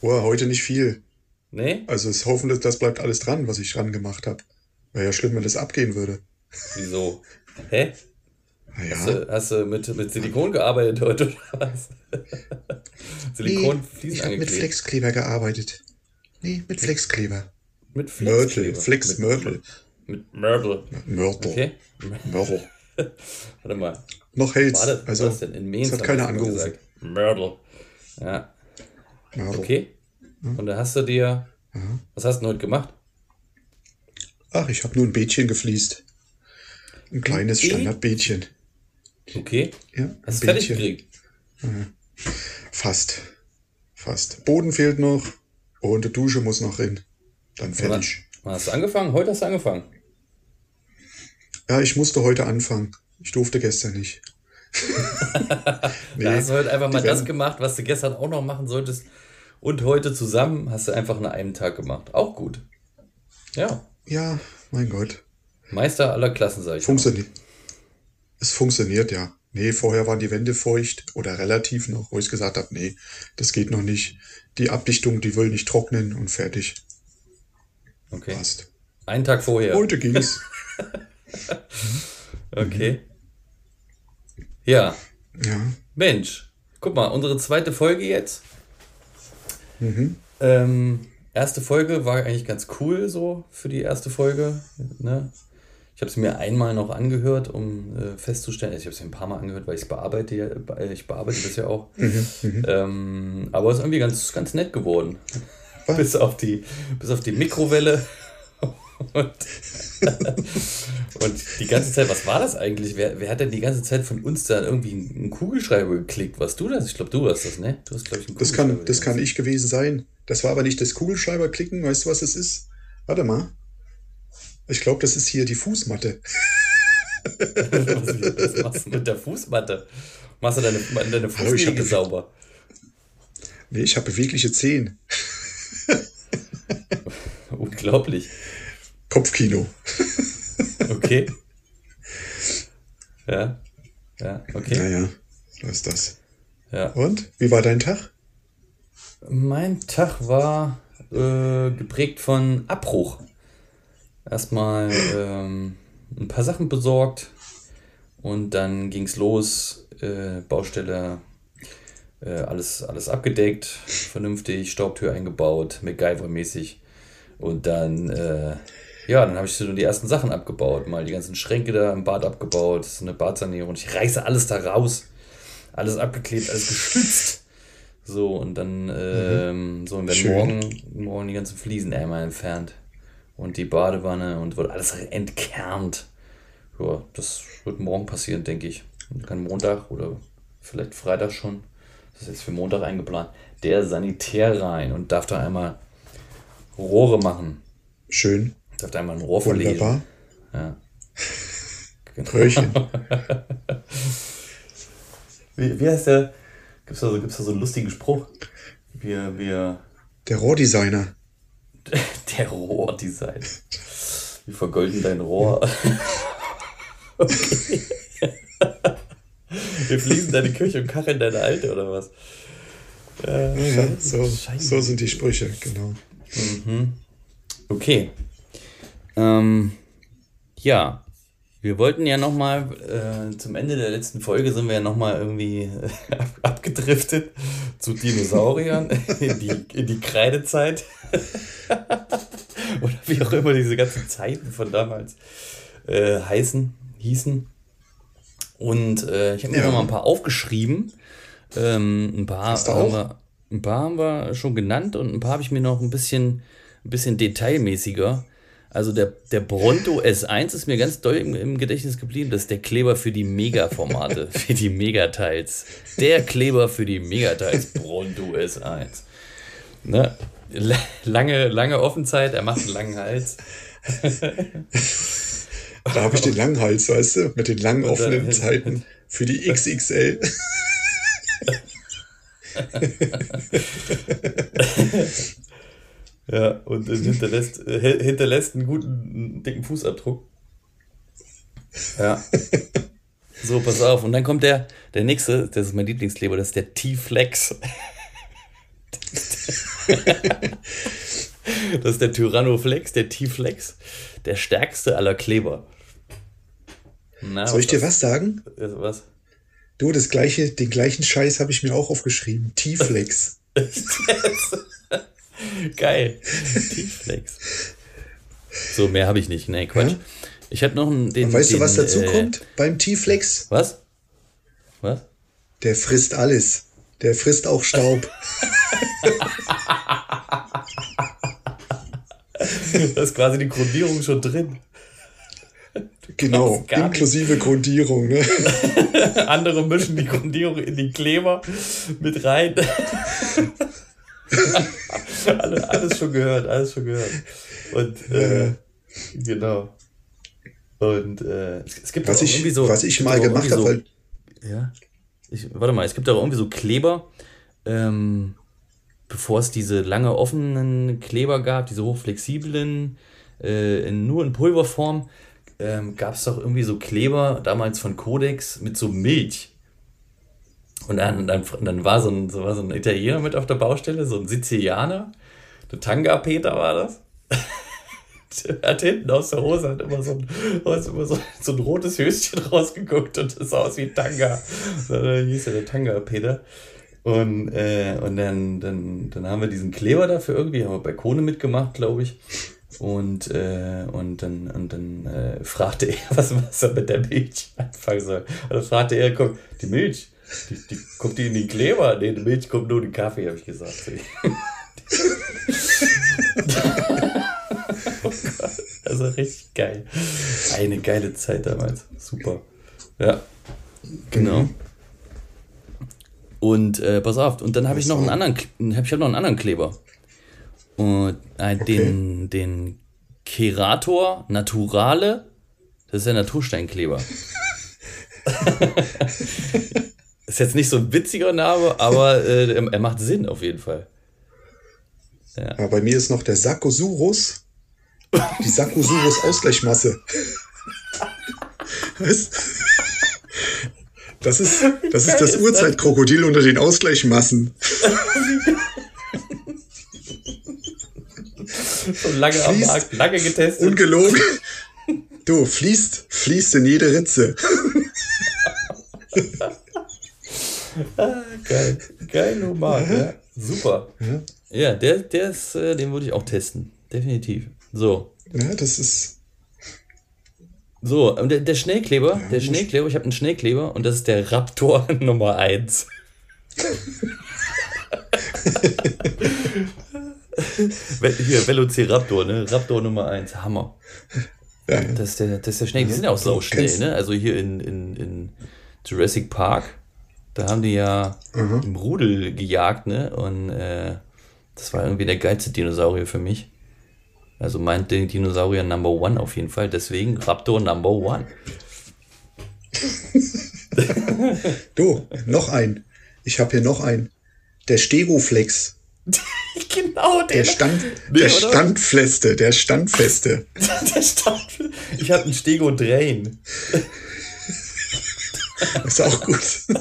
Boah, heute nicht viel. Nee? Also es hoffen, dass das bleibt alles dran, was ich dran gemacht habe. Wäre ja schlimm, wenn das abgehen würde. Wieso? Hä? Naja. Hast du, hast du mit, mit Silikon gearbeitet heute oder was? Silikon nee, ich habe mit Flexkleber gearbeitet. Nee, mit Flexkleber. Mit Mörtel, Flexkleber? Mörtel. Mit Mörtel. Mörtel. Okay. Mörtel. Warte mal. Noch hält's. War das, also, was denn? In Mainz es hat keiner angerufen. Mörtel. Ja, Mörtel. okay. Und da hast du dir. Was hast du denn heute gemacht? Ach, ich habe nur ein Beetchen gefliest. Ein kleines Beet? Standardbeetchen. Okay. Ja, Hast du fertig gekriegt? Fast. Fast. Boden fehlt noch und die Dusche muss noch hin. Dann fertig. Wann hast du angefangen? Heute hast du angefangen. Ja, ich musste heute anfangen. Ich durfte gestern nicht. Nee, Da hast du heute einfach mal das gemacht, was du gestern auch noch machen solltest. Und heute zusammen hast du einfach an einem Tag gemacht. Auch gut. Ja. Ja, mein Gott. Meister aller Klassen, sag ich. Funktioniert. Es funktioniert, ja. Nee, vorher waren die Wände feucht oder relativ noch, wo ich gesagt habe, nee, das geht noch nicht. Die Abdichtung, die will nicht trocknen und fertig. Okay. Passt. Einen Tag vorher. Heute ging's. Okay. Ja. Ja. Mensch. Guck mal, unsere zweite Folge jetzt. Mhm. Ähm, erste Folge war eigentlich ganz cool so für die erste Folge. Ne? Ich habe es mir einmal noch angehört, um äh, festzustellen, also ich habe es ein paar Mal angehört, weil ich es bearbeite, ja- be- ich bearbeite das ja auch. Ähm, aber es ist irgendwie ganz, ganz nett geworden. Bis, auf die, bis auf die Mikrowelle. Und, und die ganze Zeit, was war das eigentlich? Wer, wer hat denn die ganze Zeit von uns da irgendwie einen Kugelschreiber geklickt? Warst du das? Ich glaube, du warst das, ne? Du hast, glaube ich, einen Das Kugelschreiber kann, das kann ich gewesen sein. Das war aber nicht das Kugelschreiber klicken. Weißt du, was es ist? Warte mal. Ich glaube, das ist hier die Fußmatte. Was machst du mit der Fußmatte? Machst du deine, deine das- sauber? Nee, ich habe bewegliche Zehen. Unglaublich. Kopfkino. Okay. Ja. Ja, okay. Naja, so ist das. Ja. Und? Wie war dein Tag? Mein Tag war äh, geprägt von Abbruch. Erstmal ähm, ein paar Sachen besorgt und dann ging's los. Äh, Baustelle, äh, alles, alles abgedeckt, vernünftig, Staubtür eingebaut, MacGyver-mäßig. Und dann, äh, ja, dann habe ich so die ersten Sachen abgebaut. Mal die ganzen Schränke da im Bad abgebaut, das ist eine Badsanierung. Ich reiße alles da raus. Alles abgeklebt, alles geschützt. So, und dann, ähm, so, und werden Schön. morgen, morgen die ganzen Fliesen einmal entfernt. Und die Badewanne und wird alles entkernt. Ja, das wird morgen passieren, denke ich. Und kann Montag oder vielleicht Freitag schon, das ist jetzt für Montag eingeplant, der Sanitär rein und darf da einmal Rohre machen. Schön. Darf da einmal ein Rohr verlegen. Wunderbar. Ja. Genau. Röhrchen. Wie, wie heißt der? Gibt's da, so, gibt's da so einen lustigen Spruch? Wir, wir, Der Rohrdesigner. der Rohrdesign. Wir vergolden dein Rohr. okay. Wir fließen deine Küche und kacheln deine alte, oder was? Ja, ja, so, so sind die Sprüche, genau. Okay. Ähm, ja, wir wollten ja nochmal, äh, zum Ende der letzten Folge sind wir ja nochmal irgendwie äh, ab- abgedriftet zu Dinosauriern in die, in die Kreidezeit. Oder wie auch immer diese ganzen Zeiten von damals äh, heißen, hießen. Und äh, ich habe mir Ja. noch mal ein paar aufgeschrieben. Ähm, ein, paar haben wir, ein paar haben wir schon genannt und ein paar habe ich mir noch ein bisschen, ein bisschen detailmäßiger. Also der, der Bronto S1 ist mir ganz doll im, im Gedächtnis geblieben. Das ist der Kleber für die Mega-Formate, für die Megateils. Der Kleber für die Megateils, Bronto S1. Ne? Lange, lange Offenzeit, er macht einen langen Hals. Da habe ich den langen Hals, weißt du, mit den langen dann- offenen Zeiten für die XXL. Ja, und hinterlässt, äh, hinterlässt einen guten, dicken Fußabdruck. Ja. So, pass auf. Und dann kommt der, der nächste, das ist mein Lieblingskleber, das ist der T-Flex. das ist der Tyrannoflex, der T-Flex, der stärkste aller Kleber. Na, Soll ich dir was sagen? Was? Du, das gleiche, den gleichen Scheiß habe ich mir auch aufgeschrieben. T-Flex. Geil. T-Flex. So, mehr habe ich nicht. Nee, Quatsch. Ja? Ich habe noch einen. Den, weißt den, du, was dazu äh, kommt beim T-Flex? Was? Was? Der frisst alles. Der frisst auch Staub. da ist quasi die Grundierung schon drin. Genau, inklusive Grundierung. Ne? Andere mischen die Grundierung in die Kleber mit rein. alles schon gehört, alles schon gehört. Und äh, genau. Und äh, es, gibt was auch ich, irgendwie so. Was ich mal gemacht habe, so, weil. Ja. Ich, warte mal, es gibt auch irgendwie so Kleber, ähm, bevor es diese lange offenen Kleber gab, diese hochflexiblen, äh, in, nur in Pulverform, ähm, gab es doch irgendwie so Kleber, damals von Codex, mit so Milch. Und dann, dann, dann war, so ein, so war so ein Italiener mit auf der Baustelle, so ein Sizilianer. Der Tanga-Peter war das. der hat hinten aus der Hose hat immer so ein, immer so, so ein rotes Höschen rausgeguckt und das sah aus wie Tanga. Da hieß ja der Tanga-Peter. Und, äh, und dann, dann, dann haben wir diesen Kleber dafür irgendwie, haben wir bei Kone mitgemacht, glaube ich. Und, äh, und dann, und dann äh, fragte er, was, was er mit der Milch anfangen soll. Und dann fragte er, guck, die Milch, die, die, kommt die in den Kleber? Nee, die Milch kommt nur in den Kaffee, habe ich gesagt. oh Gott, also richtig geil. Eine geile Zeit damals. Super. Ja. Genau. Mhm. Und äh, pass auf, und dann habe ich noch einen anderen, hab ich hab noch einen anderen Kleber. Und äh, okay. den, den Kerator Naturale, das ist der Natursteinkleber. ist jetzt nicht so ein witziger Name, aber äh, er, macht Sinn auf jeden Fall. Ja. ja bei mir ist noch der Sakosurus. Die Sakosurus Ausgleichmasse. Was? Das ist das, ist das Urzeitkrokodil unter den Ausgleichmassen. Schon lange fließt, am Markt, lange getestet. Ungelogen. Du, fließt, fließt in jede Ritze. ah, geil. Geil, normal. Ja. Super. Ja, ja der, der ist, äh, den würde ich auch testen. Definitiv. So. Ja, das ist. So, der, der Schnellkleber, ja, der Schnellkleber, ich habe einen Schnellkleber und das ist der Raptor Nummer 1. Hier, Velociraptor, ne? Raptor Nummer 1, Hammer. Ja, Das, ist der, das ist der schnell. Die sind ja auch so schnell, ne? Also hier in, in, in Jurassic Park, da haben die ja mhm. im Rudel gejagt, ne? Und äh, das war irgendwie der geilste Dinosaurier für mich. Also mein Dinosaurier Number One auf jeden Fall. Deswegen Raptor Number One. du, noch ein. Ich habe hier noch einen. Der Stegoflex. genau, der. Der, Stand, nee, der Standfeste, der Standfeste. der Stand, ich habe einen Stego Drain. Ist auch gut.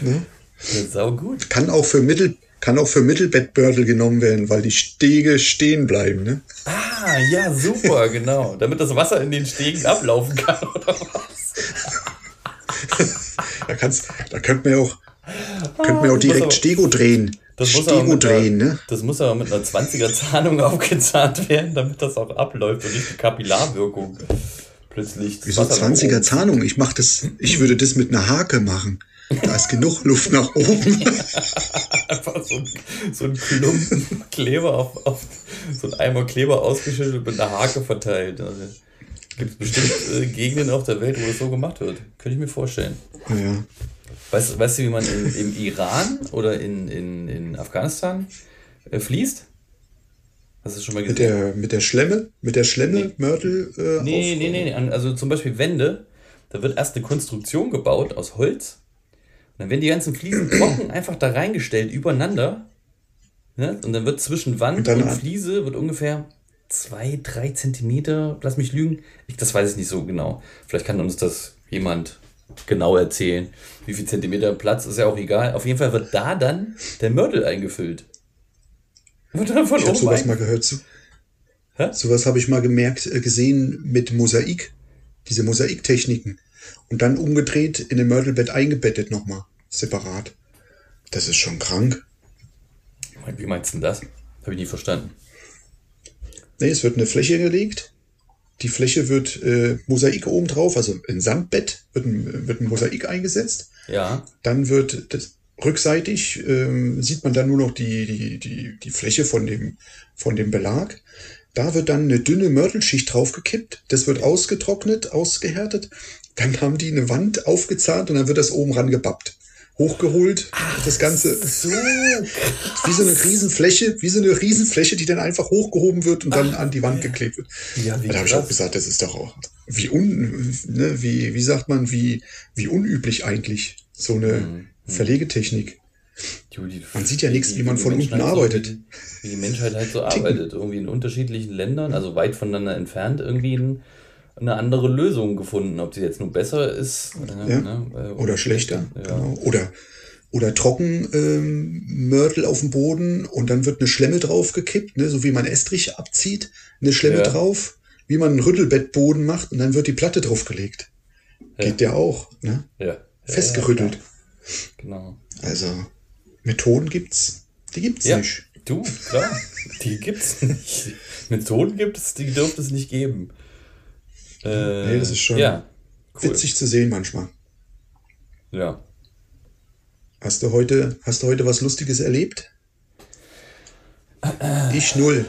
ne? Das ist auch gut. Kann auch für Mittel, kann auch für Mittelbettbördel genommen werden, weil die Stege stehen bleiben, ne? Ah, ja, super, genau. Damit das Wasser in den Stegen ablaufen kann, oder was? da, kannst, da könnte man ja auch, könnte man auch direkt Stego drehen. Das Stego muss, drehen, einer, ne? das muss aber mit einer 20er Zahnung aufgezahnt werden, damit das auch abläuft und nicht die Kapillarwirkung plötzlich. Wieso 20er Zahnung? Ich mach das, ich würde das mit einer Hake machen. Da ist genug Luft nach oben. Einfach so ein, so ein Klumpen Kleber auf, auf so ein Eimer Kleber ausgeschüttet und mit einer Hake verteilt. Also, Gibt es bestimmt äh, Gegenden auf der Welt, wo das so gemacht wird. Könnte ich mir vorstellen. Ja. Weißt, weißt du, wie man in, im Iran oder in, in, in Afghanistan äh, fließt? Hast du schon mal gesehen? Mit der, mit der Schlemme? Mit der Schlemme, nee. Mörtel? Äh, nee, auf, nee, nee, nee. Also zum Beispiel Wände. Da wird erst eine Konstruktion gebaut aus Holz. Und dann werden die ganzen Fliesen trocken einfach da reingestellt, übereinander. Ne? Und dann wird zwischen Wand und, und Fliese wird ungefähr zwei, drei Zentimeter, lass mich lügen. Ich, das weiß ich nicht so genau. Vielleicht kann uns das jemand genau erzählen. Wie viel Zentimeter Platz ist ja auch egal. Auf jeden Fall wird da dann der Mörtel eingefüllt. Wird dann von ich habe sowas mal gehört. So, Hä? Sowas habe ich mal gemerkt, äh, gesehen mit Mosaik. Diese Mosaiktechniken. Und dann umgedreht in den Mörtelbett eingebettet nochmal. Separat. Das ist schon krank. Wie meinst du denn das? Habe ich nie verstanden. Nee, es wird eine Fläche gelegt. Die Fläche wird äh, Mosaik oben drauf, also ein Sandbett wird ein, wird ein Mosaik eingesetzt. Ja. Dann wird das rückseitig ähm, sieht man dann nur noch die, die, die, die Fläche von dem, von dem Belag. Da wird dann eine dünne Mörtelschicht draufgekippt. Das wird ausgetrocknet, ausgehärtet. Dann haben die eine Wand aufgezahnt und dann wird das oben rangebappt hochgeholt. Ach, das Ganze. So wie so eine Riesenfläche, wie so eine Riesenfläche, die dann einfach hochgehoben wird und dann Ach, an die Wand ja. geklebt wird. Ja, wie da habe ich auch gesagt, das ist doch auch wie un, ne, wie, wie sagt man, wie, wie unüblich eigentlich so eine mhm. Verlegetechnik. Man sieht ja nichts, wie man von unten halt arbeitet. So, wie, die Menschheit halt so arbeitet. Irgendwie in unterschiedlichen Ländern, also weit voneinander entfernt, irgendwie ein eine andere Lösung gefunden. Ob sie jetzt nur besser ist äh, ja. ne, äh, oder schlechter. Ja. Genau. Oder, oder trocken ähm, Mörtel auf dem Boden und dann wird eine Schlemme draufgekippt, ne, so wie man Estrich abzieht, eine Schlemme ja. drauf, wie man einen Rüttelbettboden macht und dann wird die Platte draufgelegt. Geht der auch, ne? Ja. Festgerüttelt. Genau. Also, Methoden gibt's, die gibt's nicht. Du, klar, die gibt's nicht. Methoden gibt es, die dürfte es nicht geben. Äh, nee, das ist schon ja, cool. witzig zu sehen manchmal. Ja. Hast du heute, hast du heute was Lustiges erlebt? Ich null.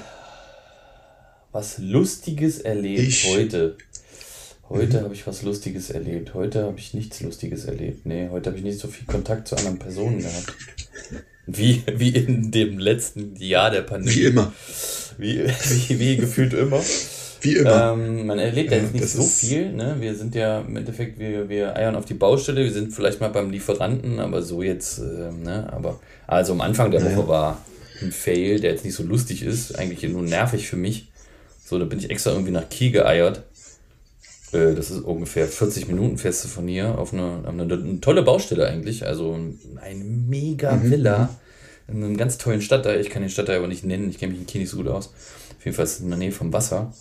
Was Lustiges erlebt ich. heute. Heute mhm. habe ich was Lustiges erlebt. Heute habe ich nichts Lustiges erlebt. Nee, heute habe ich nicht so viel Kontakt zu anderen Personen gehabt. Wie, wie in dem letzten Jahr der Pandemie. Wie immer. Wie, wie, wie gefühlt immer. Wie immer. Ähm, man erlebt ja, jetzt nicht so viel. Ne? Wir sind ja im Endeffekt, wir, wir eiern auf die Baustelle, wir sind vielleicht mal beim Lieferanten, aber so jetzt, äh, ne? aber also am Anfang der Woche war ein Fail, der jetzt nicht so lustig ist, eigentlich nur nervig für mich. So, da bin ich extra irgendwie nach Kiel geeiert. Äh, das ist ungefähr 40 Minuten feste von hier auf eine, eine, eine tolle Baustelle eigentlich. Also eine mega mhm. Villa mhm. in einem ganz tollen Stadtteil. Ich kann den Stadtteil aber nicht nennen, ich kenne mich in Kiel nicht so gut aus. Auf jeden Fall ist es in der Nähe vom Wasser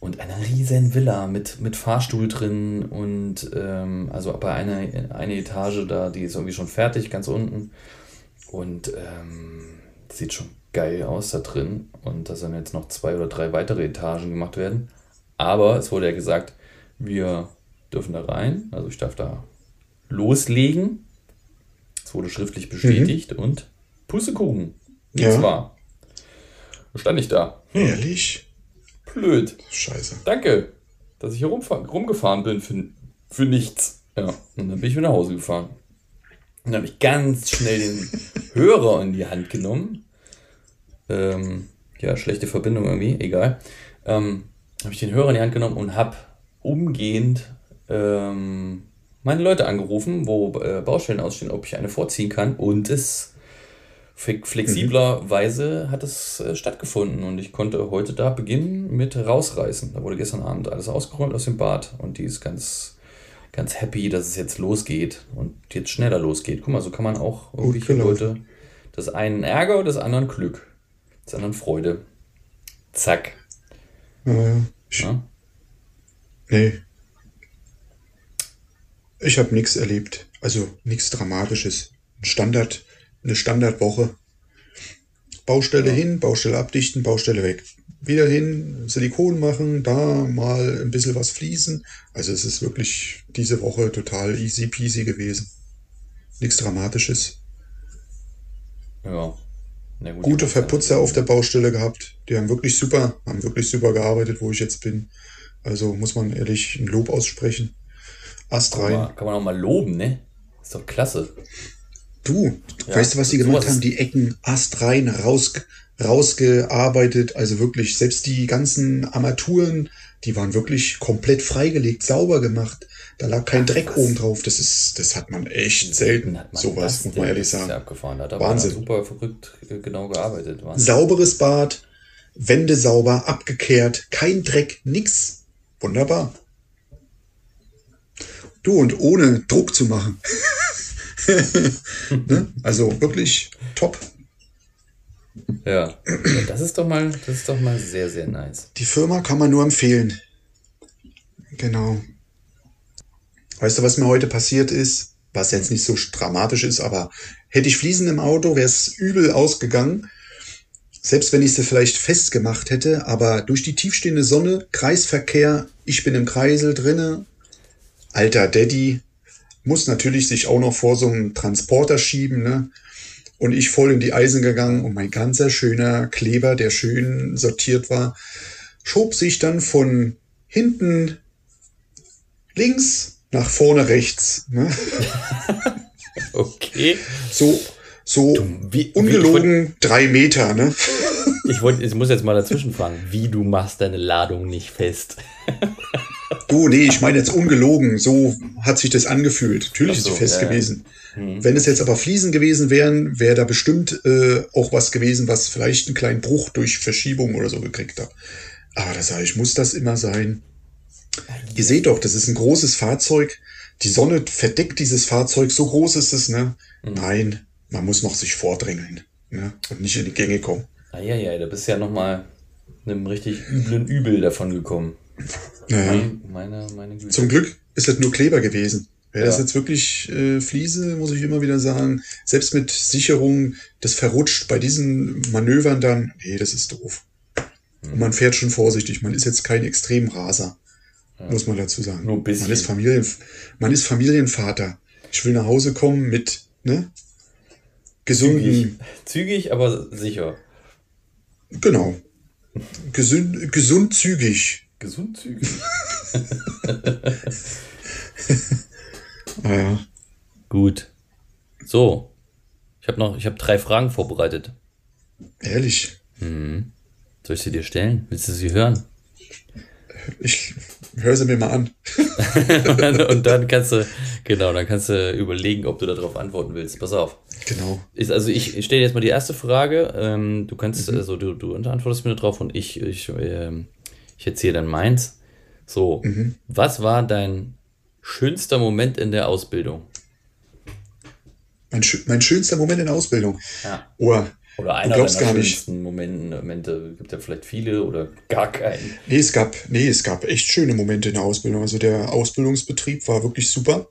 und eine riesen Villa mit, mit Fahrstuhl drin und ähm, also bei einer eine Etage da, die ist irgendwie schon fertig, ganz unten. Und ähm, sieht schon geil aus da drin. Und da sollen jetzt noch zwei oder drei weitere Etagen gemacht werden. Aber es wurde ja gesagt, wir dürfen da rein. Also ich darf da loslegen. Es wurde schriftlich mhm. bestätigt mhm. und Pussekuchen. Ja. war. Stand ich da. Hm. Ehrlich? Blöd. Scheiße. Danke, dass ich hier rumgefahren bin für, für nichts. Ja, und dann bin ich wieder nach Hause gefahren. Und dann habe ich ganz schnell den Hörer in die Hand genommen. Ähm, ja, schlechte Verbindung irgendwie, egal. Ähm, habe ich den Hörer in die Hand genommen und habe umgehend ähm, meine Leute angerufen, wo äh, Baustellen ausstehen, ob ich eine vorziehen kann. Und es flexiblerweise mhm. hat es äh, stattgefunden und ich konnte heute da beginnen mit rausreißen. Da wurde gestern Abend alles ausgeräumt aus dem Bad und die ist ganz, ganz happy, dass es jetzt losgeht und jetzt schneller losgeht. Guck mal, so kann man auch irgendwie genau. Leute das einen Ärger, das anderen Glück, das anderen Freude. Zack. Ja, ich, ja? Nee. Ich habe nichts erlebt. Also nichts Dramatisches. Ein Standard eine Standardwoche. Baustelle ja. hin, Baustelle abdichten, Baustelle weg. Wieder hin, Silikon machen, da mal ein bisschen was fließen. Also es ist wirklich diese Woche total easy peasy gewesen. Nichts Dramatisches. Ja. Gut, Gute Verputzer auf der Baustelle gehabt. Die haben wirklich super, haben wirklich super gearbeitet, wo ich jetzt bin. Also muss man ehrlich ein Lob aussprechen. Ast rein. Kann man auch mal loben, ne? Ist doch klasse. Du, ja, weißt du, was sie gemacht haben? Die Ecken astrein raus, rausgearbeitet. Also wirklich, selbst die ganzen Armaturen, die waren wirklich komplett freigelegt, sauber gemacht. Da lag kein Ach, Dreck was? oben drauf. Das ist, das hat man echt selten. Man sowas, muss man ehrlich sagen. Da Wahnsinn. super verrückt äh, genau gearbeitet. Wahnsinn. Sauberes Bad, Wände sauber, abgekehrt, kein Dreck, nix. Wunderbar. Du und ohne Druck zu machen. ne? Also wirklich top. Ja. das ist doch mal, das ist doch mal sehr, sehr nice. Die Firma kann man nur empfehlen. Genau. Weißt du, was mir heute passiert ist? Was jetzt nicht so dramatisch ist, aber hätte ich Fliesen im Auto, wäre es übel ausgegangen. Selbst wenn ich sie vielleicht festgemacht hätte, aber durch die tiefstehende Sonne, Kreisverkehr, ich bin im Kreisel drinne. Alter Daddy muss natürlich sich auch noch vor so einem Transporter schieben, ne? Und ich voll in die Eisen gegangen und mein ganzer schöner Kleber, der schön sortiert war, schob sich dann von hinten links nach vorne rechts. Ne? okay. So, so du, wie, ungelogen wie, drei Meter. Ne? ich, wollt, ich muss jetzt mal dazwischen fragen, wie du machst deine Ladung nicht fest. du, nee, ich meine jetzt ungelogen. So hat sich das angefühlt. Natürlich so, ist sie fest ja, gewesen. Ja. Mhm. Wenn es jetzt aber Fliesen gewesen wären, wäre da bestimmt äh, auch was gewesen, was vielleicht einen kleinen Bruch durch Verschiebung oder so gekriegt hat. Aber da sage ich, muss das immer sein? Ihr seht doch, das ist ein großes Fahrzeug. Die Sonne verdeckt dieses Fahrzeug, so groß ist es, ne? Mhm. Nein, man muss noch sich vordrängeln ne? und nicht in die Gänge kommen. Eieiei, da bist du ja nochmal einem richtig üblen Übel davon gekommen. Naja. Meine, meine, meine Zum Glück ist das nur Kleber gewesen. Wäre ja. das jetzt wirklich äh, Fliese, muss ich immer wieder sagen. Selbst mit Sicherung, das verrutscht bei diesen Manövern dann. Nee, das ist doof. Mhm. Und man fährt schon vorsichtig. Man ist jetzt kein Extremraser, ja. muss man dazu sagen. Nur ein bisschen. Man ist, Familien, man ist Familienvater. Ich will nach Hause kommen mit, ne? Gesunden. Zügig, Zügig aber sicher. Genau. Gesund, gesund zügig. Gesund zügig. Naja. Gut. So. Ich habe noch, ich habe drei Fragen vorbereitet. Ehrlich? Mhm. Soll ich sie dir stellen? Willst du sie hören? Ich höre sie mir mal an. und dann kannst du, genau, dann kannst du überlegen, ob du darauf antworten willst. Pass auf. Genau. Ist, also ich, ich stelle jetzt mal die erste Frage. Ähm, du kannst, mhm. also du, du antwortest mir drauf und ich, ich, äh, ich erzähle dann meins. So, mhm. was war dein Schönster Moment in der Ausbildung? Mein, mein schönster Moment in der Ausbildung? Ja. Oh, oder einer der schönsten Momente, Momente, gibt ja vielleicht viele oder gar keinen. Nee, es gab, nee, es gab echt schöne Momente in der Ausbildung. Also der Ausbildungsbetrieb war wirklich super.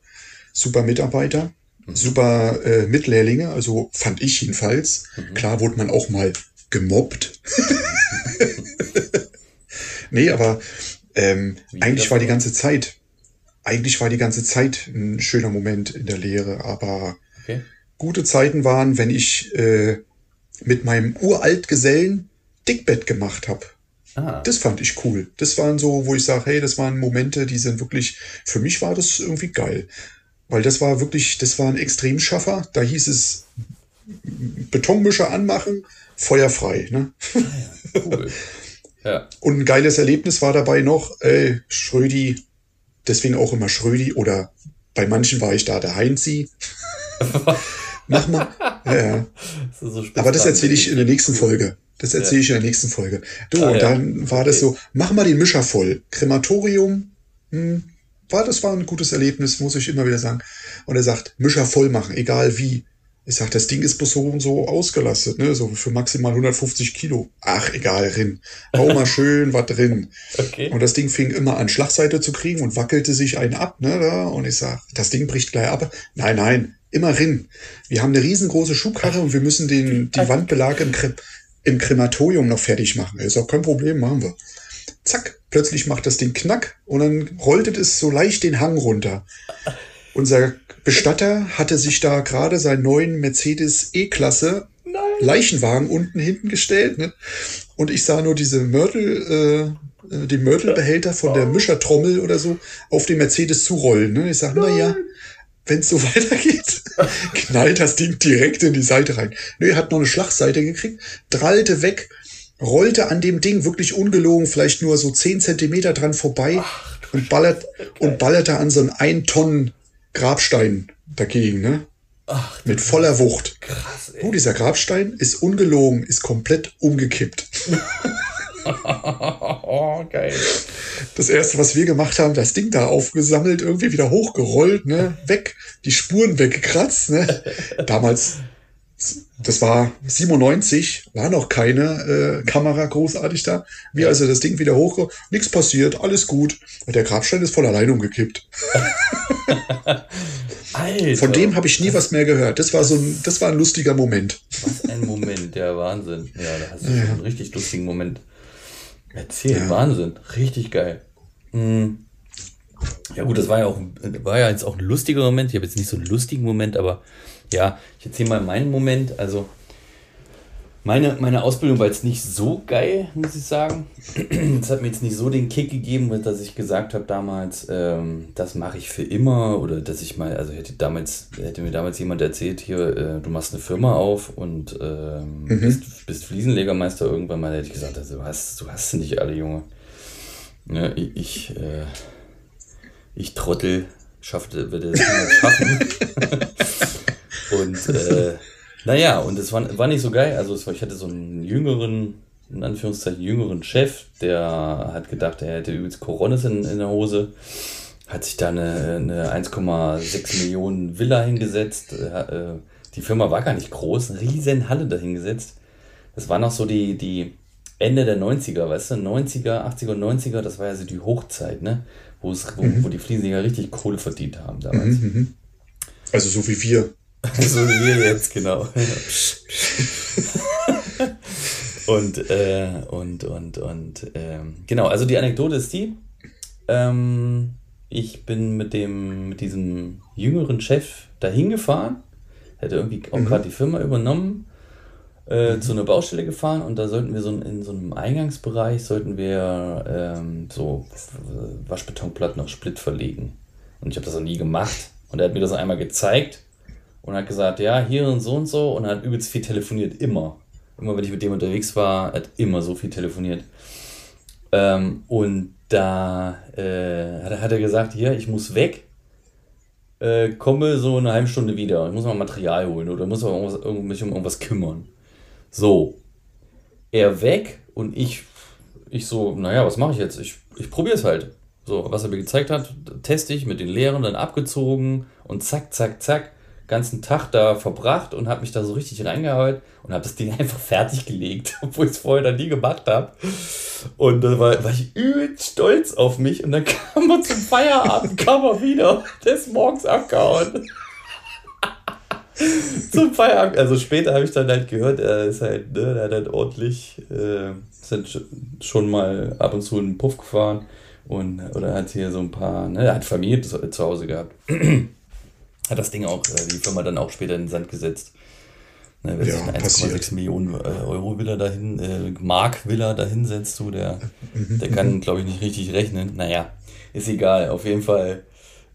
Super Mitarbeiter. Super äh, Mitlehrlinge, also fand ich jedenfalls. Mhm. Klar wurde man auch mal gemobbt. nee, aber ähm, eigentlich war die ganze Zeit eigentlich war die ganze Zeit ein schöner Moment in der Lehre, aber okay. gute Zeiten waren, wenn ich äh, mit meinem uralt Gesellen Dickbett gemacht habe. Ah. Das fand ich cool. Das waren so, wo ich sage, hey, das waren Momente, die sind wirklich, für mich war das irgendwie geil. Weil das war wirklich, das war ein Extremschaffer. Da hieß es Betonmischer anmachen, feuerfrei. Ne? Ah ja, cool. ja. Und ein geiles Erlebnis war dabei noch, ey, Schrödi, deswegen auch immer Schrödi oder bei manchen war ich da der Heinzi. Mach mal. Ja, Das so Aber das erzähle ich in der nächsten Folge. Das erzähle ja. ich in der nächsten Folge. Du, ah, und dann war das so, mach mal den Mischer voll. Krematorium, hm, war, das war ein gutes Erlebnis, muss ich immer wieder sagen. Und er sagt, Mischer voll machen, egal wie. Ich sag, das Ding ist bloß so und so ausgelastet, ne? So für maximal 150 Kilo. Ach, egal, rin. Hau mal schön was drin. Okay. Und das Ding fing immer an Schlagseite zu kriegen und wackelte sich einen ab, ne? Da. Und ich sag, das Ding bricht gleich ab. Nein, nein, immer rin. Wir haben eine riesengroße Schubkarre und wir müssen den, die Wandbelag im, Kre im Krematorium noch fertig machen. Ist auch kein Problem, machen wir. Zack, plötzlich macht das Ding knack und dann rolltet es so leicht den Hang runter. Unser Bestatter hatte sich da gerade seinen neuen Mercedes E-Klasse Leichenwagen unten hinten gestellt. Ne? Und ich sah nur diese Mörtel, äh, äh den Mörtelbehälter von der Mischertrommel oder so auf den Mercedes zurollen. Ne? Ich sag, na ja, wenn es so weitergeht, knallt das Ding direkt in die Seite rein. Nö, er hat noch eine Schlagseite gekriegt, drallte weg, rollte an dem Ding wirklich ungelogen, vielleicht nur so zehn Zentimeter dran vorbei Ach, und ballert und ballerte an so einen 1 Tonnen Grabstein dagegen, ne? Ach, Mit voller Wucht. Krass, ey. Oh, dieser Grabstein ist ungelogen, ist komplett umgekippt. oh, geil. Das erste, was wir gemacht haben, das Ding da aufgesammelt, irgendwie wieder hochgerollt, ne, weg, die Spuren weggekratzt, ne. Damals, das war 97, war noch keine äh, Kamera großartig da. Wir also das Ding wieder hochgerollt, nichts passiert, alles gut. Und der Grabstein ist voll allein umgekippt. Alter, Von dem habe ich nie was mehr gehört. Das war so ein, das war ein lustiger Moment. Was ein Moment, der Wahnsinn. Ja, da hast du ja. einen richtig lustigen Moment. Erzähl, ja. Wahnsinn. Richtig geil. Mhm. Ja gut, das war ja auch war ja jetzt auch ein lustiger Moment. Ich habe jetzt nicht so einen lustigen Moment, aber ja, ich erzähle mal meinen Moment. Also meine, meine Ausbildung war jetzt nicht so geil, muss ich sagen. Es hat mir jetzt nicht so den Kick gegeben, dass ich gesagt habe damals, ähm, das mache ich für immer oder dass ich mal, also hätte damals, hätte mir damals jemand erzählt, hier, äh, du machst eine Firma auf und ähm, mhm. bist, bist Fliesenlegermeister irgendwann mal, hätte ich gesagt, also, du hast, du hast nicht alle, Junge. Ja, ne, ich, ich, äh, ich Trottel schaffte, würde es niemals schaffen. und äh, naja, und es war, war nicht so geil. Also war, ich hatte so einen jüngeren, in Anführungszeichen jüngeren Chef, der hat gedacht, er hätte übelst Coronis in, in der Hose. Hat sich da eine, eine 1,6 Millionen Villa hingesetzt. Äh, die Firma war gar nicht groß, eine riesen Halle dahingesetzt. Das war noch so die, die Ende der 90er, weißt du? 90er, 80er und 90er, das war ja so die Hochzeit, ne? Wo, es, wo, mhm. wo die Fliesenleger richtig Kohle verdient haben damals. Mhm, mhm. also so wie wir. so wie wir jetzt, genau. und, äh, und, und, und, ähm, genau, also die Anekdote ist die, ähm, ich bin mit dem, mit diesem jüngeren Chef dahin gefahren, hätte irgendwie auch mhm. gerade die Firma übernommen, äh, mhm. zu einer Baustelle gefahren und da sollten wir so in so einem Eingangsbereich sollten wir ähm, so Waschbetonplatten auf Split verlegen. Und ich habe das noch nie gemacht. Und er hat mir das einmal gezeigt und hat gesagt, ja, hier und so und so und hat übelst viel telefoniert, immer. Immer wenn ich mit dem unterwegs war, hat immer so viel telefoniert. Ähm, und da äh, hat, hat, er gesagt, hier, ich muss weg, äh, komme so eine halbe Stunde wieder. Ich muss mal Material holen oder muss irgendwas, mich um irgendwas kümmern. So, er weg und ich, ich so, naja, was mache ich jetzt? Ich, ich probiere es halt. So, was er mir gezeigt hat, teste ich mit den Lehren, dann abgezogen und zack, zack, zack ganzen Tag da verbracht und habe mich da so richtig reingehauen und habe das Ding einfach fertig gelegt, obwohl ich es vorher da nie gemacht habe. Und da war, war ich übelst stolz auf mich und dann kam man zum Feierabend, kam er wieder, der ist morgens abgehauen. zum Feierabend, also später habe ich dann halt gehört, er ist halt, ne, der hat halt ordentlich, äh, halt schon mal ab und zu einen Puff gefahren und, oder hat hier so ein paar, ne, er hat Familie zu, zu Hause gehabt hat das Ding auch, äh, die Firma dann auch später in den Sand gesetzt. Ne, wer ja, sich eine 1,6 Millionen äh, Euro Villa dahin, äh, Mark Villa dahin setzt, du, der, mhm, der kann, mhm. glaube ich, nicht richtig rechnen. Naja, ist egal. Auf jeden Fall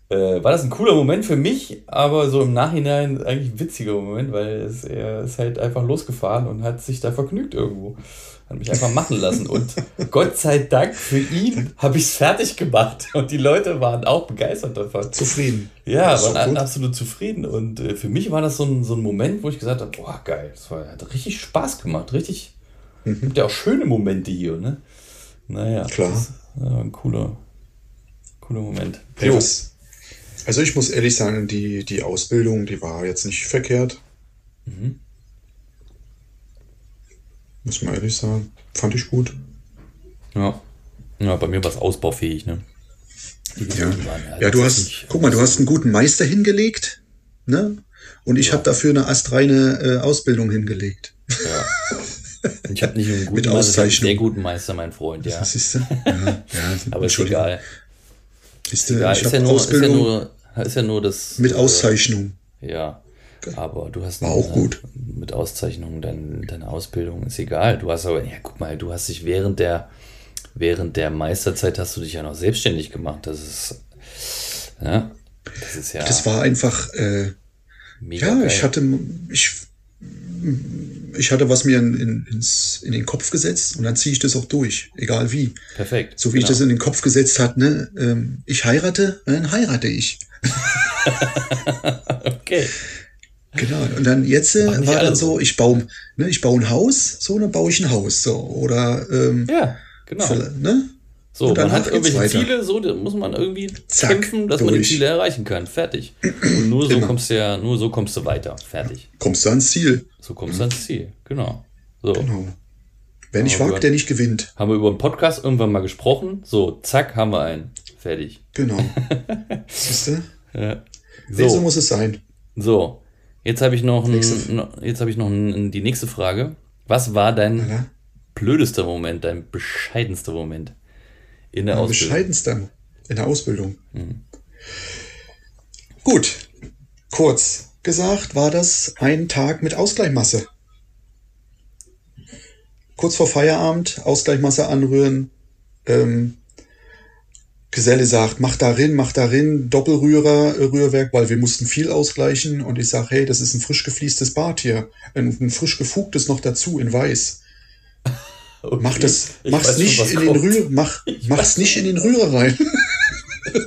äh, war das ein cooler Moment für mich, aber so im Nachhinein eigentlich ein witziger Moment, weil es, er ist halt einfach losgefahren und hat sich da vergnügt irgendwo. Hat mich einfach machen lassen. Und Gott sei Dank für ihn habe ich es fertig gemacht. Und die Leute waren auch begeistert davon. Zufrieden. Ja, waren absolut zufrieden. Und äh, für mich war das so ein, so ein Moment, wo ich gesagt habe, boah, geil, das war, hat richtig Spaß gemacht. Richtig, mhm. gibt ja auch schöne Momente hier, ne? Naja, Klar. Das, ja, ein cooler, cooler Moment. Hey, also ich muss ehrlich sagen, die, die Ausbildung, die war jetzt nicht verkehrt. Mhm. Muss man ehrlich sagen. Fand ich gut. Ja. Ja, bei mir war es ausbaufähig, ne? Ja. Waren, ja, du hast, guck mal, du hast einen guten Meister hingelegt, ne? Und ich ja. habe dafür eine astreine äh, Ausbildung hingelegt. Ja. Ich habe nicht einen guten Mit Meister, einen sehr guten Meister, mein Freund, ja. Das ist, ja, ja, Aber ist egal. Ist, egal. Ich ist, ja nur, ist, ja nur, ist ja nur das. Mit Auszeichnung. Äh, ja. Aber du hast War auch gut. mit Auszeichnung dein, deine Ausbildung, ist egal. Du hast aber, ja, guck mal, du hast dich während der, während der Meisterzeit hast du dich ja noch selbstständig gemacht. Das ist, ja, das ist ja. Das war einfach, äh, ja, geil. ich hatte, ich, ich hatte was mir in, in, ins, in den Kopf gesetzt und dann ziehe ich das auch durch, egal wie. Perfekt. So wie genau. ich das in den Kopf gesetzt hat, ne, ähm, ich heirate, dann heirate ich. okay. Genau, und dann jetzt äh, war dann so, ich baue, ne, ich baue ein Haus, so, dann baue ich ein Haus, so, oder, ähm, Ja, genau. Für, ne? So, man hat irgendwelche weiter. Ziele, so, da muss man irgendwie Zack, kämpfen, dass durch. man die Ziele erreichen kann. Fertig. Und nur so kommst du ja, nur so kommst du weiter. Fertig. Kommst du ans Ziel. So kommst du ans Ziel, genau. So. Genau. Wer nicht wagt, der nicht gewinnt. Haben wir über einen Podcast irgendwann mal gesprochen. So, zack, haben wir einen. Fertig. Genau. Siehst du? Ja. So. so muss es sein. So, jetzt habe ich noch, ein, jetzt habe ich noch ein, die nächste Frage. Was war dein ja. blödester Moment, dein bescheidenster Moment in der mein Ausbildung? Bescheidenster in der Ausbildung. Mhm. Gut, kurz gesagt war das ein Tag mit Ausgleichmasse. Kurz vor Feierabend Ausgleichmasse anrühren, ähm, Geselle sagt, mach darin, mach darin, Doppelrührer, äh, Rührwerk, weil wir mussten viel ausgleichen. Und ich sage, hey, das ist ein frisch gefliestes Bad hier. Ein, ein frisch gefugtes noch dazu in weiß. Okay. Mach das, mach's nicht schon, in den Rührer, mach, mach's nicht in den Rührer rein.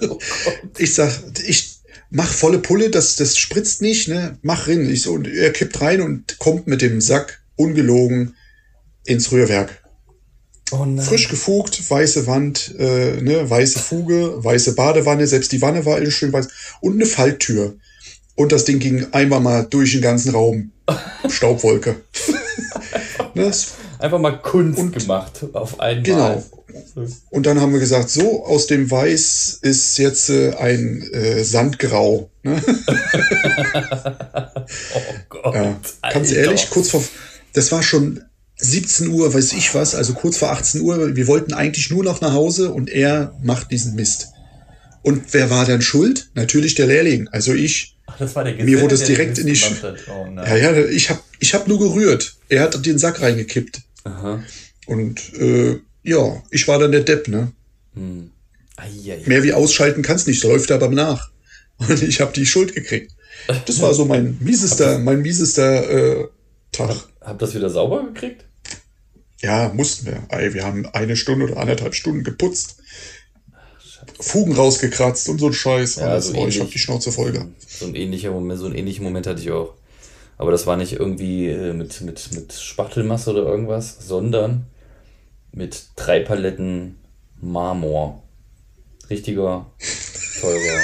oh ich sag, ich mach volle Pulle, das, das spritzt nicht, ne? Mach rein. Ich so, und er kippt rein und kommt mit dem Sack ungelogen ins Rührwerk. Oh Frisch gefugt, weiße Wand, äh, ne, weiße Fuge, weiße Badewanne, selbst die Wanne war schön weiß und eine Falltür. Und das Ding ging einmal mal durch den ganzen Raum. Staubwolke. ne, Einfach mal Kunst und, gemacht auf einmal. Genau. Und dann haben wir gesagt, so, aus dem Weiß ist jetzt äh, ein äh, Sandgrau. Ne? oh Gott. Ja, ganz ehrlich, kurz vor. Das war schon 17 Uhr, weiß ich was, also kurz vor 18 Uhr. Wir wollten eigentlich nur noch nach Hause und er macht diesen Mist. Und wer war dann schuld? Natürlich der Lehrling, also ich. Ach, das war der Geselle, Mir wurde es direkt in die. Sch oh, ja, ja, ich habe ich hab nur gerührt. Er hat den Sack reingekippt. Aha. Und äh, ja, ich war dann der Depp, ne? Hm. Mehr wie ausschalten kannst nicht, läuft aber nach. Und ich habe die Schuld gekriegt. Das war so mein miesester, mein miesester äh, Tag. Hab, hab das wieder sauber gekriegt? Ja, mussten wir. Ey, wir haben eine Stunde oder anderthalb Stunden geputzt. Fugen rausgekratzt und so ein Scheiß. Ja, so oh, ich hab die Schnauze voll gehabt. So ein ähnlicher Moment, so einen ähnlichen Moment hatte ich auch. Aber das war nicht irgendwie äh, mit, mit, mit Spachtelmasse oder irgendwas, sondern mit drei Paletten Marmor. Richtiger, teurer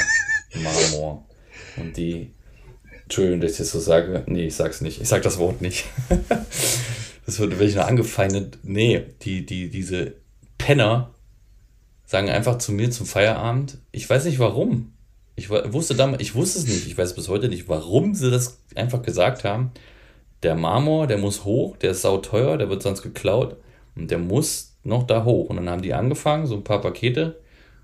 Marmor. Und die, Entschuldigung, dass ich das so sage. Nee, ich sag's nicht. Ich sag das Wort nicht. das wird wirklich noch angefeindet. Nee, die, die, diese Penner sagen einfach zu mir zum Feierabend, ich weiß nicht warum. Ich wusste damals, ich wusste es nicht, ich weiß bis heute nicht, warum sie das einfach gesagt haben. Der Marmor, der muss hoch, der ist sauteuer, der wird sonst geklaut und der muss noch da hoch. Und dann haben die angefangen, so ein paar Pakete,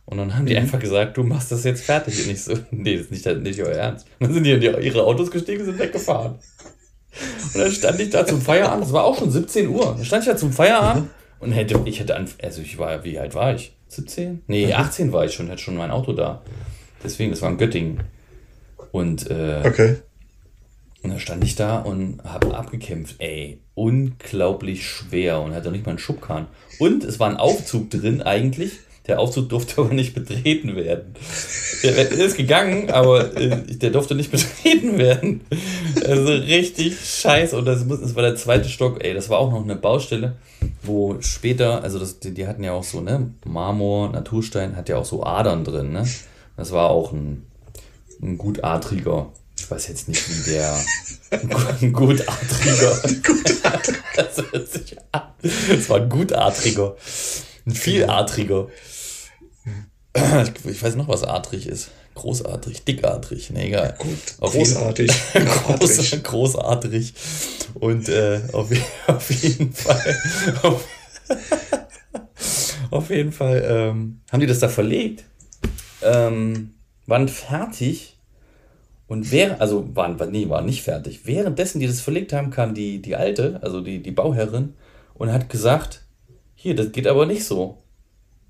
und dann haben die mhm. einfach gesagt, du machst das jetzt fertig. Und ich so, nee, das ist nicht, nicht euer Ernst. Und dann sind die in ihre Autos gestiegen und sind weggefahren. Und dann stand ich da zum Feierabend, es war auch schon 17 Uhr. Dann stand ich da zum Feierabend mhm. und hätte, ich hätte, an, also ich war, wie alt war ich? 17? Nee, 18 mhm. war ich schon, hatte schon mein Auto da. Deswegen, das war in Göttingen. Und, äh, okay. Und dann stand ich da und habe abgekämpft. Ey, unglaublich schwer und hatte nicht mal einen Schubkahn. Und es war ein Aufzug drin eigentlich. Der Aufzug durfte aber nicht betreten werden. Der ist gegangen, aber äh, der durfte nicht betreten werden. Also richtig scheiße. Und das, muss, das war der zweite Stock. Ey, das war auch noch eine Baustelle, wo später, also das, die, die hatten ja auch so, ne, Marmor, Naturstein, hat ja auch so Adern drin, ne? Das war auch ein, ein gutadriger. Ich weiß jetzt nicht, wie der. Ein gutadriger. das, hört sich an. das war ein gutadriger. Ein vieladriger. Ich, weiß noch, was adrig ist. Großartig, dickadrig, ne, egal. Gut, großartig. Jeden, groß, großartig. Und äh, auf, auf, jeden Fall. Auf, auf jeden Fall ähm, haben die das da verlegt ähm, waren fertig und während, also waren, nee, waren nicht fertig. Währenddessen, die das verlegt haben, kam die, die Alte, also die, die Bauherrin, und hat gesagt, hier, das geht aber nicht so.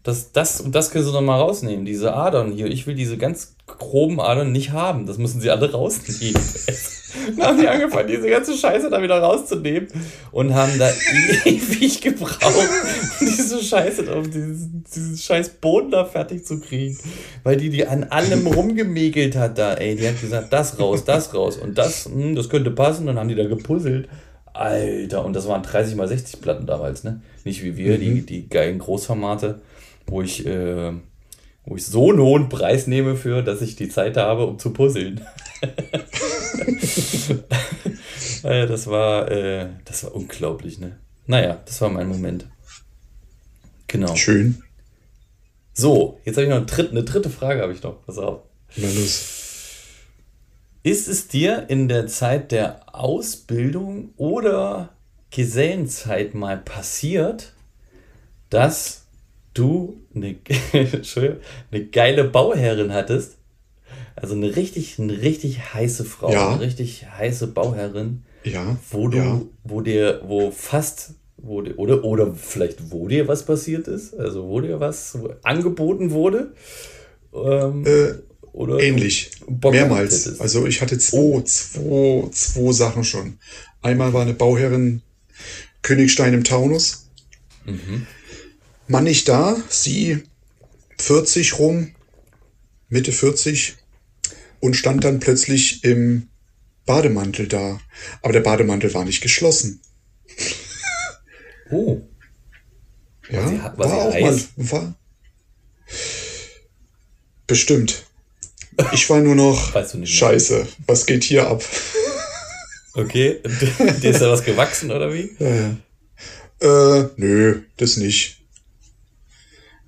Das, das und das können sie doch mal rausnehmen, diese Adern hier. Ich will diese ganz groben Adern nicht haben. Das müssen sie alle rausnehmen. Dann haben die angefangen, diese ganze Scheiße da wieder rauszunehmen und haben da ewig gebraucht, diese Scheiße auf diesen, diesen scheiß Boden da fertig zu kriegen. Weil die die an allem rumgemägelt hat da, ey. Die hat gesagt, das raus, das raus und das, hm, das könnte passen. Dann haben die da gepuzzelt. Alter, und das waren 30 mal 60 Platten damals, ne? Nicht wie wir, mhm. die, die geilen Großformate, wo ich, äh, wo ich so einen hohen Preis nehme für, dass ich die Zeit habe, um zu puzzeln. das war, äh, das war unglaublich, ne? Naja, das war mein Moment. Genau. Schön. So, jetzt habe ich noch eine dritte, eine dritte Frage, habe ich noch. Pass auf. Na los. Ist es dir in der Zeit der Ausbildung oder Gesellenzeit mal passiert, dass du eine, eine geile Bauherrin hattest? Also eine richtig, eine richtig heiße Frau, ja. eine richtig heiße Bauherrin. Ja. Wo du, ja. wo dir, wo fast, wo dir, oder, oder vielleicht wo dir was passiert ist, also wo dir was angeboten wurde. Ähm, äh, oder ähnlich. Mehrmals. Also ich hatte zwei, oh. zwei, zwei Sachen schon. Einmal war eine Bauherrin Königstein im Taunus. Mhm. Mann nicht da, sie 40 rum, Mitte 40 und stand dann plötzlich im Bademantel da. Aber der Bademantel war nicht geschlossen. Oh. Ja, war, war auch Eis? mal. War, bestimmt. Ich war nur noch. Weißt du Scheiße, was geht hier ab? Okay, dir ist da was gewachsen oder wie? Ja, ja. Äh, nö, das nicht.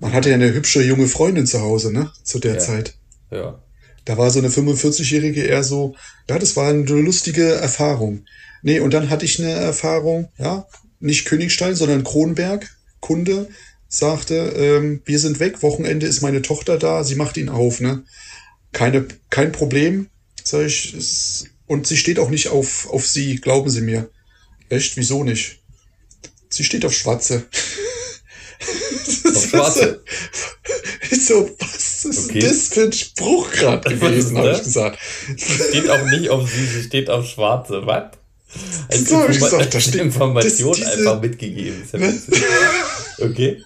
Man hatte ja eine hübsche junge Freundin zu Hause, ne? Zu der ja. Zeit. Ja. Da war so eine 45-Jährige eher so, ja, das war eine lustige Erfahrung. Nee, und dann hatte ich eine Erfahrung, ja, nicht Königstein, sondern Kronberg, Kunde, sagte, ähm, wir sind weg, Wochenende ist meine Tochter da, sie macht ihn auf, ne? Keine, kein Problem, sag ich, ist, und sie steht auch nicht auf, auf sie, glauben Sie mir. Echt, wieso nicht? Sie steht auf Schwarze. Schwarze? Ich so, was ist okay. das für ein Spruch gerade gewesen, habe ich gesagt. Steht auch nicht auf sie, sie steht auf Schwarze. Was? Als so Informa gesagt, da steht, Information diese, einfach mitgegeben. Ne? Okay.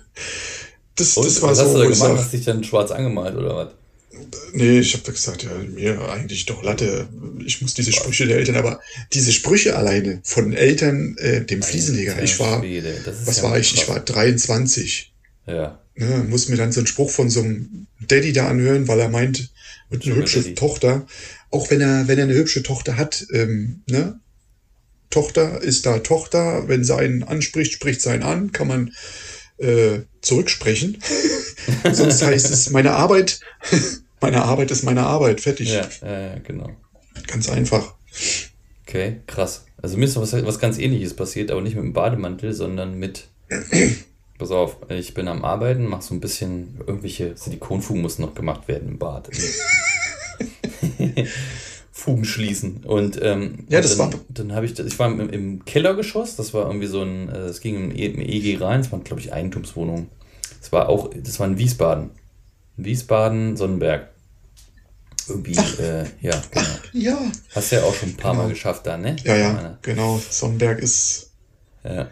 Das, Und, das war was so, hast du da gemacht? Hast du dich dann schwarz angemalt oder was? Nee, ich habe da gesagt, ja, mir eigentlich doch Latte. Ich muss diese Sprüche der Eltern, aber diese Sprüche alleine von Eltern, äh, dem Fliesenleger, ich war, was ja war ich? Ich war 23. Ja. Ne, muss mir dann so einen Spruch von so einem Daddy da anhören, weil er meint, mit einer hübschen Daddy. Tochter, auch wenn er, wenn er eine hübsche Tochter hat, ähm, ne? Tochter ist da Tochter, wenn sie einen anspricht, spricht sie einen an, kann man äh, zurücksprechen. Sonst heißt es, meine Arbeit, meine Arbeit ist meine Arbeit, fertig. Ja, äh, genau. Ganz einfach. Okay, krass. Also mir ist was, was ganz ähnliches passiert, aber nicht mit dem Bademantel, sondern mit Pass auf, ich bin am Arbeiten, mach so ein bisschen, irgendwelche Silikonfugen müssen noch gemacht werden im Bad. Fugen schließen. Und, ähm, ja, das dann, war. Dann habe ich, ich war im, im, Kellergeschoss, das war irgendwie so ein, äh, es ging im, im EG rein, das war, glaube ich, Eigentumswohnung. Das war auch, das war in Wiesbaden. Wiesbaden, Sonnenberg. Irgendwie, äh, ja, genau. Ach, ja. Hast du ja auch schon ein paar genau. Mal geschafft da, ne? Ja, ja, genau. Sonnenberg ist. Ja.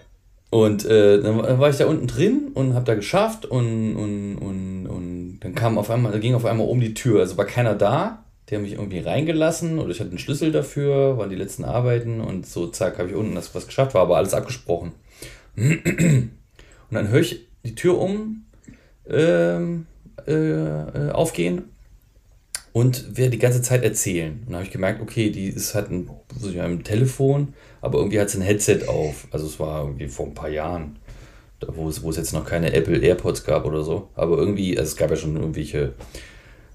Und äh, dann war ich da unten drin und habe da geschafft und, und, und, und dann kam auf einmal, ging auf einmal um die Tür. Also war keiner da. Die haben mich irgendwie reingelassen oder ich hatte einen Schlüssel dafür, waren die letzten Arbeiten und so, zack, habe ich unten das was geschafft, war aber alles abgesprochen. Und dann höre ich die Tür um ähm, äh, aufgehen und werde die ganze Zeit erzählen. Und dann habe ich gemerkt, okay, die ist halt ein, ein Telefon aber irgendwie hat sie ein Headset auf. Also es war irgendwie vor ein paar Jahren, wo es, wo es jetzt noch keine Apple AirPods gab oder so. Aber irgendwie, also es gab ja schon irgendwelche,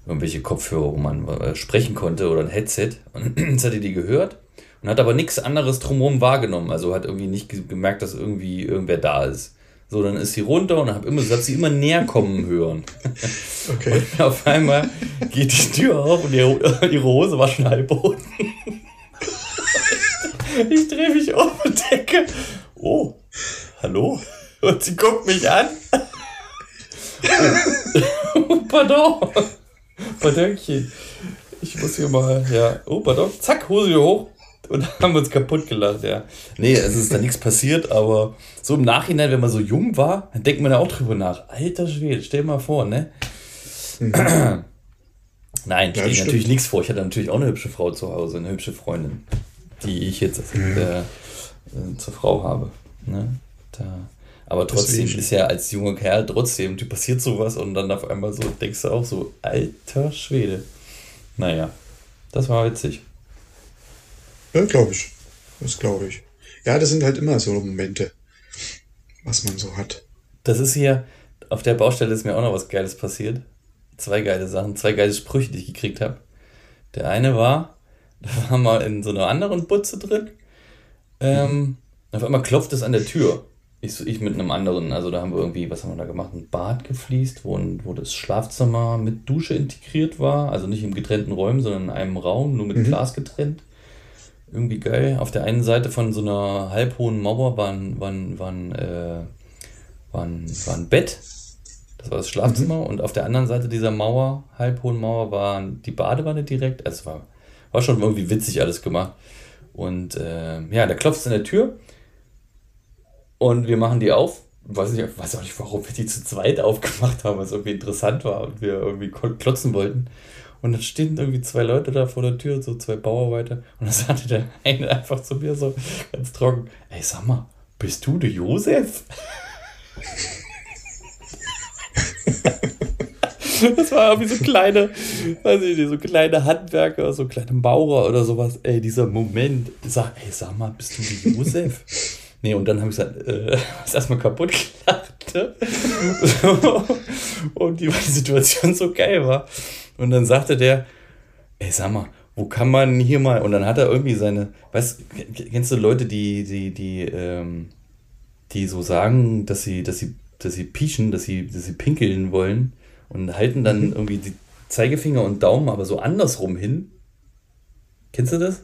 irgendwelche Kopfhörer, wo man äh, sprechen konnte oder ein Headset. Und jetzt hat die die gehört und hat aber nichts anderes drumherum wahrgenommen. Also hat irgendwie nicht gemerkt, dass irgendwie irgendwer da ist. So, dann ist sie runter und hab immer, hat sie immer näher kommen hören. Okay. Und auf einmal geht die Tür auf und ihre, ihre Hose war schon halb unten. Ich drehe mich um und denke, oh, hallo? Und sie guckt mich an. oh, pardon. Pardönchen. Ich muss hier mal, ja. Oh, pardon. Zack, Hose hier hoch. Und haben uns kaputt gelacht, ja. Nee, es ist da nichts passiert, aber so im Nachhinein, wenn man so jung war, dann denkt man ja auch drüber nach. Alter Schwede, stell mal vor, ne? Mhm. Nein, ja, steht natürlich nichts vor. Ich hatte natürlich auch eine hübsche Frau zu Hause, eine hübsche Freundin, die ich jetzt mhm. äh, äh, zur Frau habe. Ne? Da. Aber trotzdem ist ja als junger Kerl trotzdem, die passiert sowas und dann auf einmal so denkst du auch so, alter Schwede. Naja, das war witzig. Ja, glaube ich. Das glaube ich. Ja, das sind halt immer so Momente, was man so hat. Das ist hier, auf der Baustelle ist mir auch noch was Geiles passiert. Zwei geile Sachen, zwei geile Sprüche, die ich gekriegt habe. Der eine war, da war mal in so einer anderen Butze drin. Ähm, auf einmal klopft es an der Tür. Ich, ich mit einem anderen, also da haben wir irgendwie, was haben wir da gemacht? Ein Bad gefliest, wo, wo das Schlafzimmer mit Dusche integriert war. Also nicht im getrennten Räumen, sondern in einem Raum, nur mit mhm. Glas getrennt. Irgendwie geil. Auf der einen Seite von so einer halbhohen Mauer war ein, war ein, war ein, äh, war ein, war ein Bett. Das war das Schlafzimmer. Mhm. Und auf der anderen Seite dieser Mauer, halbhohen Mauer, war die Badewanne direkt. Also es war, war schon irgendwie witzig alles gemacht. Und äh, ja, da klopft es an der Tür und wir machen die auf. Weiß, nicht, weiß auch nicht, warum wir die zu zweit aufgemacht haben, weil es irgendwie interessant war und wir irgendwie klotzen wollten. Und dann stehen irgendwie zwei Leute da vor der Tür, so zwei Bauarbeiter. Und dann sagte der eine einfach zu mir so ganz trocken: Ey, sag mal, bist du der Josef? Das war irgendwie so kleine, weiß ich nicht, so kleine Handwerker, so kleine Maurer oder sowas. Ey, dieser Moment. Sag, ey, sag mal, bist du die Josef? Nee, und dann habe ich gesagt, äh, ist erstmal kaputt gelacht. Ne? und die, die Situation so geil war. Und dann sagte der, ey, sag mal, wo kann man hier mal, und dann hat er irgendwie seine, weißt kennst du Leute, die, die, die, ähm, die so sagen, dass sie, dass sie, dass sie pieschen, dass sie, dass sie pinkeln wollen und halten dann mhm. irgendwie die Zeigefinger und Daumen aber so andersrum hin. Kennst du das?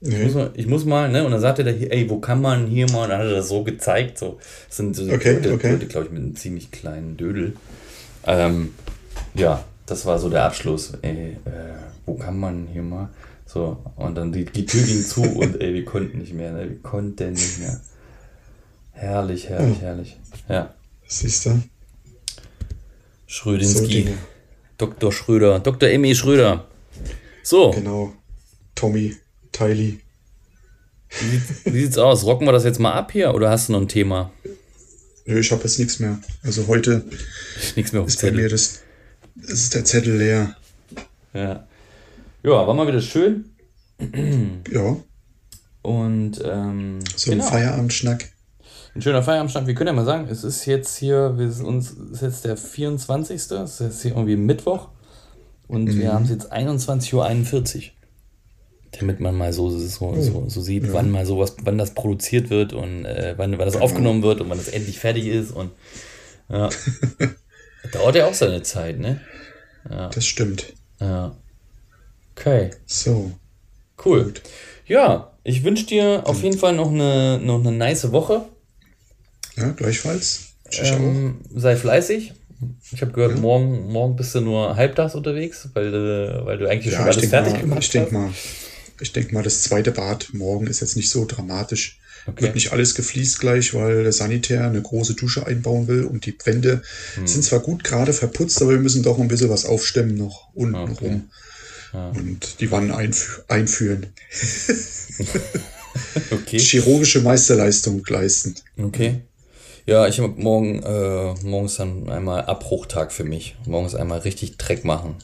Nee. Ich, muss mal, ich muss mal, ne? Und dann sagte der hier, ey, wo kann man hier mal? Und dann hat er das so gezeigt. So. Das sind so okay, Leute, okay. glaube ich, mit einem ziemlich kleinen Dödel. Ähm, ja, das war so der Abschluss. Ey, äh, wo kann man hier mal? So, und dann die, die Tür ging zu und ey, wir konnten nicht mehr, ne? Wir konnten nicht mehr. Herrlich, herrlich, oh. herrlich. Ja. Siehst du? Schrödinski. So Dr. Schröder. Dr. Emmy Schröder. So. Genau. Tommy, Tylee. Wie, wie sieht's aus? Rocken wir das jetzt mal ab hier oder hast du noch ein Thema? Nö, ich habe jetzt nichts mehr. Also heute nichts mehr ist bei mir das ist der Zettel leer. Ja. Ja, war mal wieder schön. ja. Und ähm, so genau. ein Feierabendschnack. Ein schöner Feierabendstand. Wir können ja mal sagen, es ist jetzt hier, wir sind uns, ist jetzt der 24. Es ist jetzt hier irgendwie Mittwoch. Und mhm. wir haben es jetzt 21.41 Uhr. Damit man mal so, so, so, so sieht, ja. wann mal sowas, wann das produziert wird und äh, wann, wann das genau. aufgenommen wird und wann das endlich fertig ist. Und ja. dauert ja auch seine Zeit, ne? Ja. Das stimmt. Ja. Okay. So. Cool. Gut. Ja, ich wünsche dir auf jeden Fall noch eine, noch eine nice Woche. Ja, gleichfalls. Ähm, sei fleißig. Ich habe gehört, ja. morgen, morgen bist du nur halbtags unterwegs, weil, du, weil du eigentlich ja, schon alles fertig mal, gemacht ich denk hast. Mal, ich denke mal, das zweite Bad morgen ist jetzt nicht so dramatisch. Okay. Wird nicht alles gefliest gleich, weil der Sanitär eine große Dusche einbauen will und die Wände hm. sind zwar gut gerade verputzt, aber wir müssen doch ein bisschen was aufstemmen noch unten okay. rum. Ja. Und die Wannen einf einführen. okay. Chirurgische Meisterleistung leisten. Okay. Ja, ich habe morgen, äh, morgens dann einmal Abbruchtag für mich. Morgens einmal richtig Dreck machen.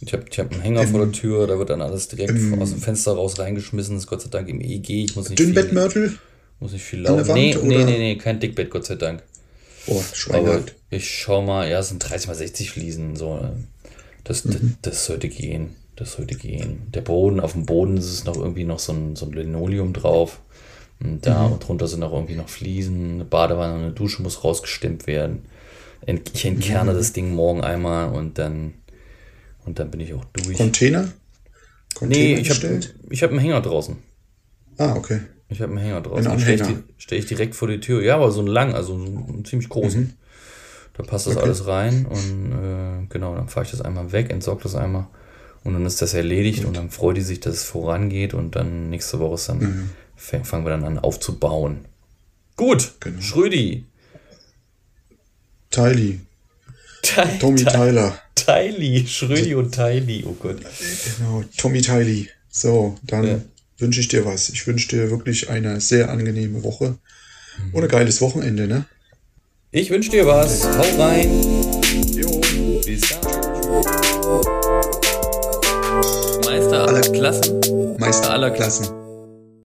Ich habe ich hab einen Hänger ähm, vor der Tür, da wird dann alles direkt ähm, aus dem Fenster raus reingeschmissen. Das ist Gott sei Dank im EEG. Ich muss nicht Dünnbettmörtel? Muss nicht viel laufen. Nee, nee, nee, nee, kein Dickbett, Gott sei Dank. Oh, Aber ich schau mal, ja, es sind 30 mal 60 Fliesen. So. Das, mhm. das, das, sollte gehen. Das sollte gehen. Der Boden, auf dem Boden ist es noch irgendwie noch so ein, so ein Linoleum drauf. Und da mhm. drunter sind auch irgendwie noch Fliesen, eine Badewanne, eine Dusche muss rausgestimmt werden. Ich entkerne mhm. das Ding morgen einmal und dann und dann bin ich auch durch. Container? Container nee, ich habe ich hab einen Hänger draußen. Ah, okay. Ich habe einen Hänger draußen. Den stehe ich, stell ich, direkt vor die Tür. Ja, aber so ein lang, also einen ziemlich großen. Mhm. Da passt das okay. alles rein und äh, genau, dann fahre ich das einmal weg, entsorge das einmal und dann ist das erledigt Gut. und dann freut die sich, dass es vorangeht und dann nächste Woche ist dann, mhm. fangen wir dann an aufzubauen. Gut, genau. Schrödi. Tylee. Tommy Tyler. Tylee, Schrödi und Tylee, oh Gott. Genau, Tommy Tylee. So, dann ja. wünsche ich dir was. Ich wünsche dir wirklich eine sehr angenehme Woche mhm. und ein geiles Wochenende, ne? Ich wünsche dir was. Hau rein. Jo. Bis dann. Meister aller Klassen. Meister aller Klassen.